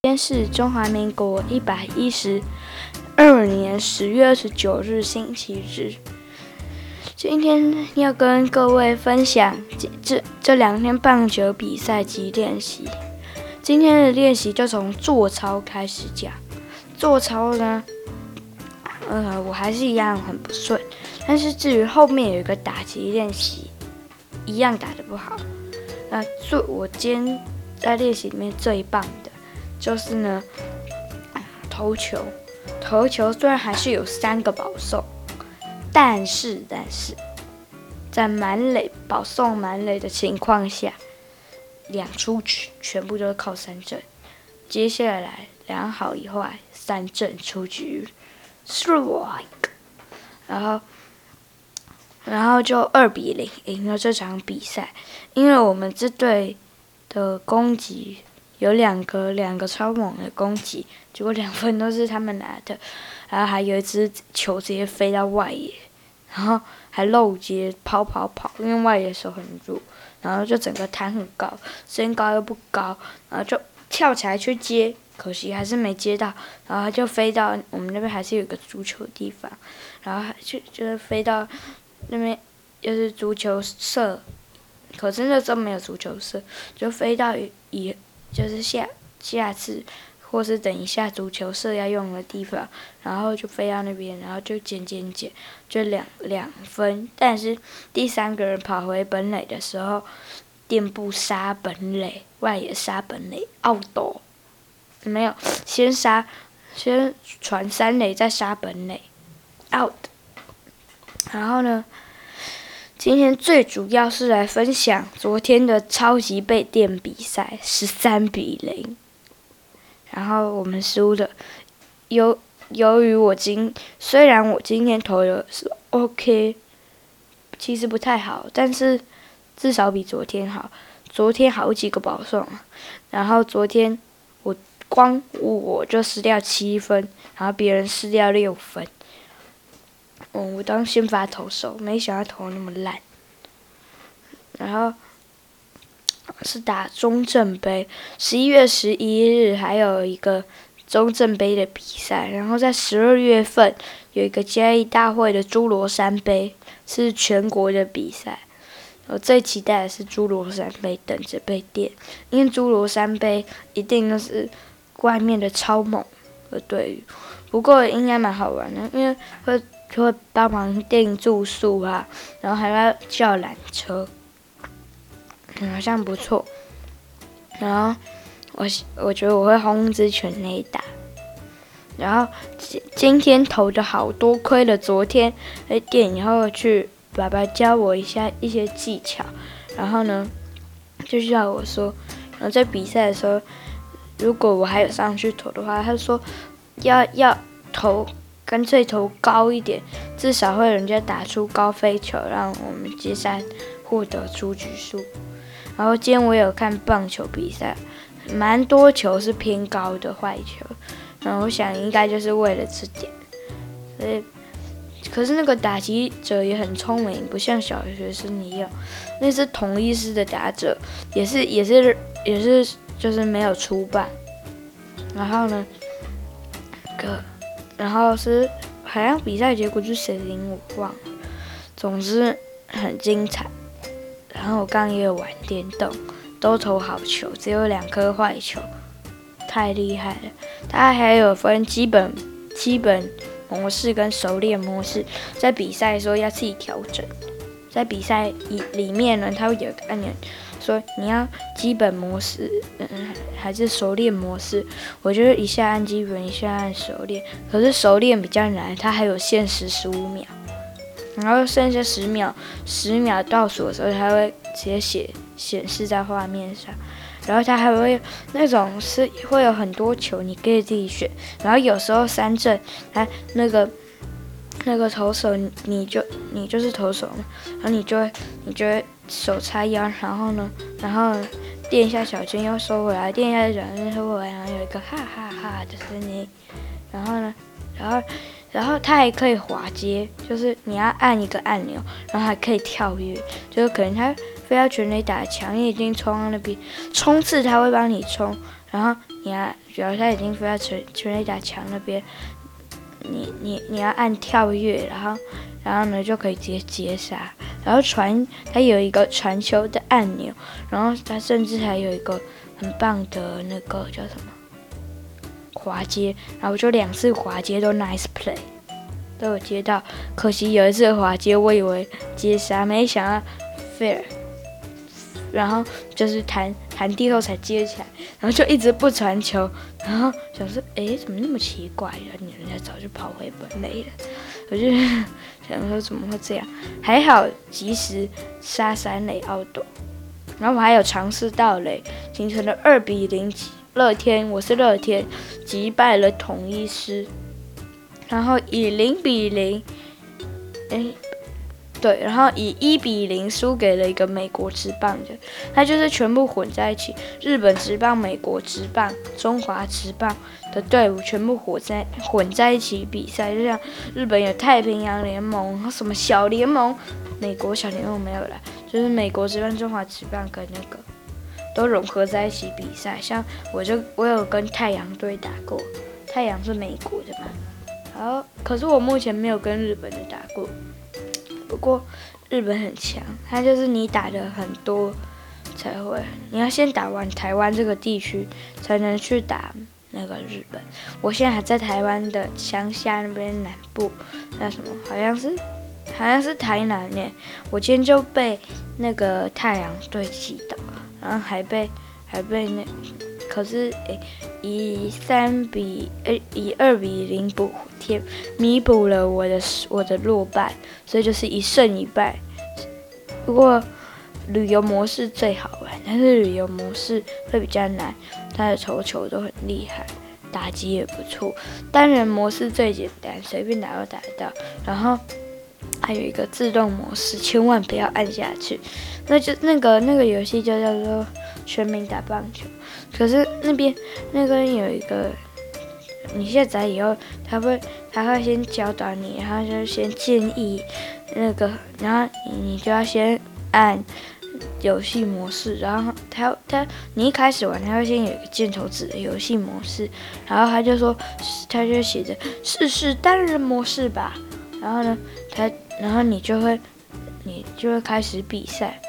今天是中华民国一百一十二年十月二十九日，星期日。今天要跟各位分享这这两天棒球比赛及练习。今天的练习就从做操开始讲。做操呢，呃，我还是一样很不顺。但是至于后面有一个打击练习，一样打得不好。那做我今天在练习里面最棒的。就是呢，投球，投球虽然还是有三个保送，但是但是，在满垒保送满垒的情况下，两出局全部都是靠三振，接下来两好一坏三振出局，strike，然后然后就二比零赢了这场比赛，因为我们这队的攻击。有两个两个超猛的攻击，结果两分都是他们拿的，然 后还有一只球直接飞到外野，然后还漏接跑跑跑，因为外野手很弱，然后就整个弹很高，身高又不高，然后就跳起来去接，可惜还是没接到，然后就飞到我们那边还是有个足球的地方，然后就就是飞到那边就是足球社，可是那时候没有足球社，就飞到以。就是下下次，或是等一下足球社要用的地方，然后就飞到那边，然后就捡捡捡，就两两分。但是第三个人跑回本垒的时候，垫步杀本垒，外野杀本垒，out，没有，先杀，先传三垒，再杀本垒，out。然后呢？今天最主要是来分享昨天的超级备电比赛，十三比零，然后我们输了。由由于我今虽然我今天投的是 OK，其实不太好，但是至少比昨天好。昨天好几个保送，然后昨天我光我就失掉七分，然后别人失掉六分。嗯，我当先发投手，没想到投那么烂。然后是打中正杯，十一月十一日还有一个中正杯的比赛。然后在十二月份有一个嘉义大会的侏罗山杯，是全国的比赛。我最期待的是侏罗山杯，等着被电，因为侏罗山杯一定都是外面的超猛的队伍。不过应该蛮好玩的，因为会。就会帮忙订住宿啊，然后还要叫缆车，好像不错。然后我我觉得我会轰之全垒打。然后今今天投的好多亏了昨天被电以后去爸爸教我一下一些技巧，然后呢就叫我说，然后在比赛的时候，如果我还有上去投的话，他说要要投。干脆投高一点，至少会人家打出高飞球，让我们接下来获得出局数。然后今天我有看棒球比赛，蛮多球是偏高的坏球，然后我想应该就是为了这点。所以，可是那个打击者也很聪明，不像小学生一样，那是同一师的打者，也是也是也是就是没有出棒。然后呢，个。然后是好像比赛结果是谁赢我忘了，总之很精彩。然后我刚也有玩电动，都投好球，只有两颗坏球，太厉害了。它还有分基本基本模式跟熟练模式，在比赛的时候要自己调整。在比赛里里面呢，它会有个按钮。说你要基本模式，嗯，还是熟练模式？我觉得一下按基本，一下按熟练。可是熟练比较难，它还有限时十五秒，然后剩下十秒，十秒倒数的时候，它会直接写显示在画面上。然后它还会那种是会有很多球，你可以自己选。然后有时候三振，它那个。那个投手，你就你就是投手嘛，然后你就会你就会手叉腰，然后呢，然后垫一下小肩又收回来，垫一下小肩收回来，然后有一个哈哈哈的声音，然后呢，然后然后它还可以滑接，就是你要按一个按钮，然后还可以跳跃，就是可能它非要全垒打墙，你已经冲到那边冲刺，它会帮你冲，然后你要，主要他已经飞到全全垒打墙那边，你你你要按跳跃，然后然后呢就可以直接接杀，然后传它有一个传球的按钮，然后它甚至还有一个很棒的那个叫什么滑接，然后就两次滑接都 nice play，都有接到，可惜有一次滑接我以为接杀，没想到 fair。然后就是弹弹地后才接起来，然后就一直不传球，然后想说，哎，怎么那么奇怪呀？你人家早就跑回本垒了，我就想说怎么会这样？还好及时杀三垒奥斗，然后我还有尝试盗垒，形成了二比零，乐天，我是乐天击败了统一狮，然后以零比零，哎。对，然后以一比零输给了一个美国职棒的，他就是全部混在一起，日本职棒、美国职棒、中华职棒的队伍全部混在混在一起比赛，就像日本有太平洋联盟，什么小联盟，美国小联盟没有了，就是美国职棒、中华职棒跟那个都融合在一起比赛。像我就我有跟太阳队打过，太阳是美国的嘛，好可是我目前没有跟日本的打过。不过日本很强，他就是你打的很多才会，你要先打完台湾这个地区，才能去打那个日本。我现在还在台湾的乡下那边南部，那什么好像是好像是台南耶。我今天就被那个太阳队击倒，然后还被还被那。可是，诶，以三比诶，以二比零补贴，弥补了我的我的落败，所以就是一胜一败。不过旅游模式最好玩，但是旅游模式会比较难，他的投球都很厉害，打击也不错。单人模式最简单，随便打都打得到。然后还有一个自动模式，千万不要按下去。那就那个那个游戏就叫做。全民打棒球，可是那边那边有一个，你下载以后，他会他会先教导你，然后就先建议那个，然后你你就要先按游戏模式，然后他他你一开始玩，他会先有一个箭头指的游戏模式，然后他就说他就写着试试单人模式吧，然后呢，他然后你就会你就会开始比赛。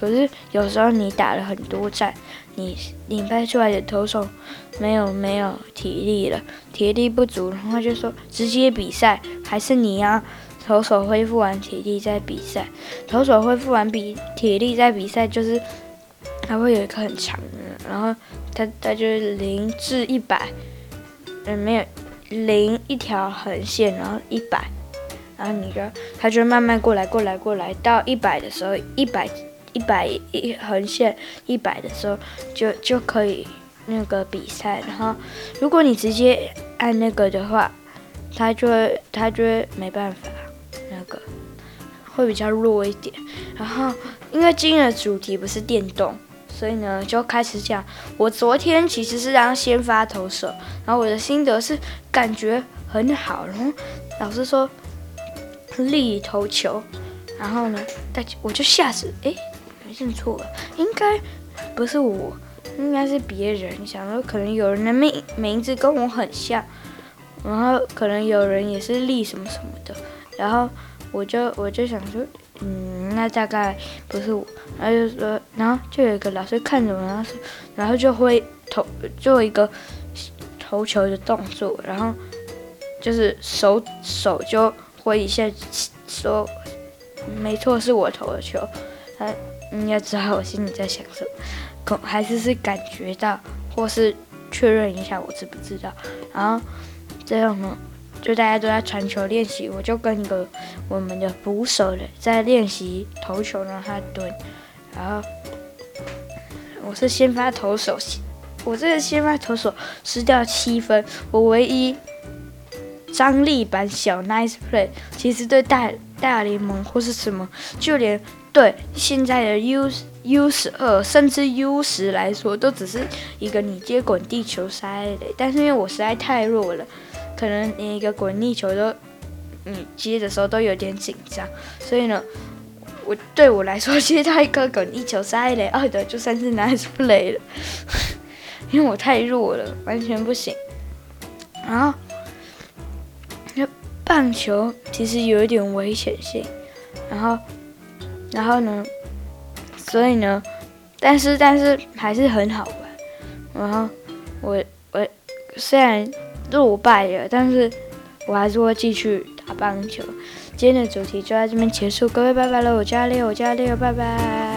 可是有时候你打了很多战，你你派出来的投手没有没有体力了，体力不足，然后就说直接比赛，还是你要投手恢复完体力再比赛。投手恢复完比体力再比赛，就是他会有一个很长的，然后他他就是零至一百，嗯，没有零一条横线，然后一百，然后你就他就慢慢过来过来过来，到一百的时候一百。一百一横线一百的时候就就可以那个比赛，然后如果你直接按那个的话，他就会他就会没办法，那个会比较弱一点。然后因为今天的主题不是电动，所以呢就开始讲。我昨天其实是当先发投手，然后我的心得是感觉很好，然后老师说立投球，然后呢，大我就吓死，诶。认错了，应该不是我，应该是别人。想说可能有人的名名字跟我很像，然后可能有人也是立什么什么的，然后我就我就想说，嗯，那大概不是我。然后就说，然后就有一个老师看着我，然后，然后就会投做一个投球的动作，然后就是手手就挥一下，说没错，是我投的球，他。你要知道我心里在想什么，可还是是感觉到，或是确认一下我知不知道。然后这样呢，就大家都在传球练习，我就跟一个我们的捕手的在练习投球，让他蹲。然后我是先发投手，我这个先发投手失掉七分，我唯一张力版小 nice play，其实对大大联盟或是什么，就连。对现在的 U U 十二甚至 U 十来说，都只是一个你接滚地球塞的。但是因为我实在太弱了，可能连一个滚地球都，你接的时候都有点紧张。所以呢，我对我来说 接到一个滚地球塞雷二的就算是 nice play 了。因为我太弱了，完全不行。然后，棒球其实有一点危险性，然后，然后呢，所以呢，但是但是还是很好玩。然后我我虽然落败了，但是我还是会继续打棒球。今天的主题就在这边结束，各位拜拜了，我叫阿列，我叫阿列，拜拜。